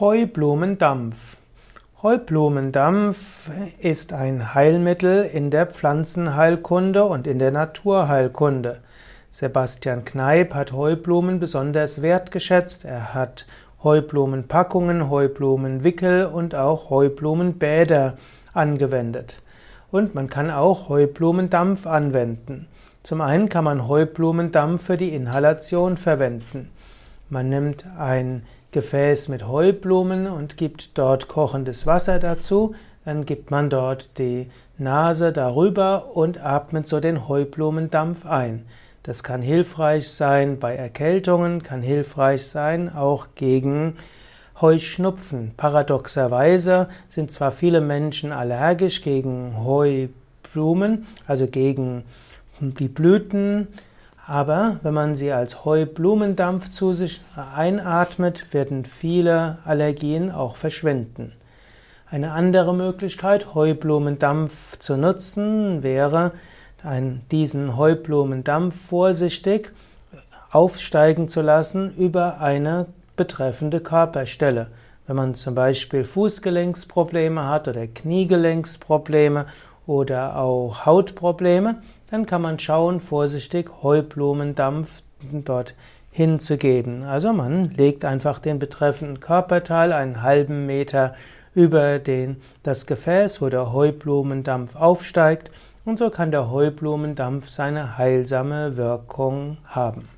Heublumendampf. Heublumendampf ist ein Heilmittel in der Pflanzenheilkunde und in der Naturheilkunde. Sebastian Kneip hat Heublumen besonders wertgeschätzt. Er hat Heublumenpackungen, Heublumenwickel und auch Heublumenbäder angewendet. Und man kann auch Heublumendampf anwenden. Zum einen kann man Heublumendampf für die Inhalation verwenden. Man nimmt ein Gefäß mit Heublumen und gibt dort kochendes Wasser dazu. Dann gibt man dort die Nase darüber und atmet so den Heublumendampf ein. Das kann hilfreich sein bei Erkältungen, kann hilfreich sein auch gegen Heuschnupfen. Paradoxerweise sind zwar viele Menschen allergisch gegen Heublumen, also gegen die Blüten, aber wenn man sie als Heublumendampf zu sich einatmet, werden viele Allergien auch verschwinden. Eine andere Möglichkeit, Heublumendampf zu nutzen, wäre, diesen Heublumendampf vorsichtig aufsteigen zu lassen über eine betreffende Körperstelle. Wenn man zum Beispiel Fußgelenksprobleme hat oder Kniegelenksprobleme oder auch Hautprobleme, dann kann man schauen, vorsichtig Heublumendampf dort hinzugeben. Also man legt einfach den betreffenden Körperteil einen halben Meter über den, das Gefäß, wo der Heublumendampf aufsteigt und so kann der Heublumendampf seine heilsame Wirkung haben.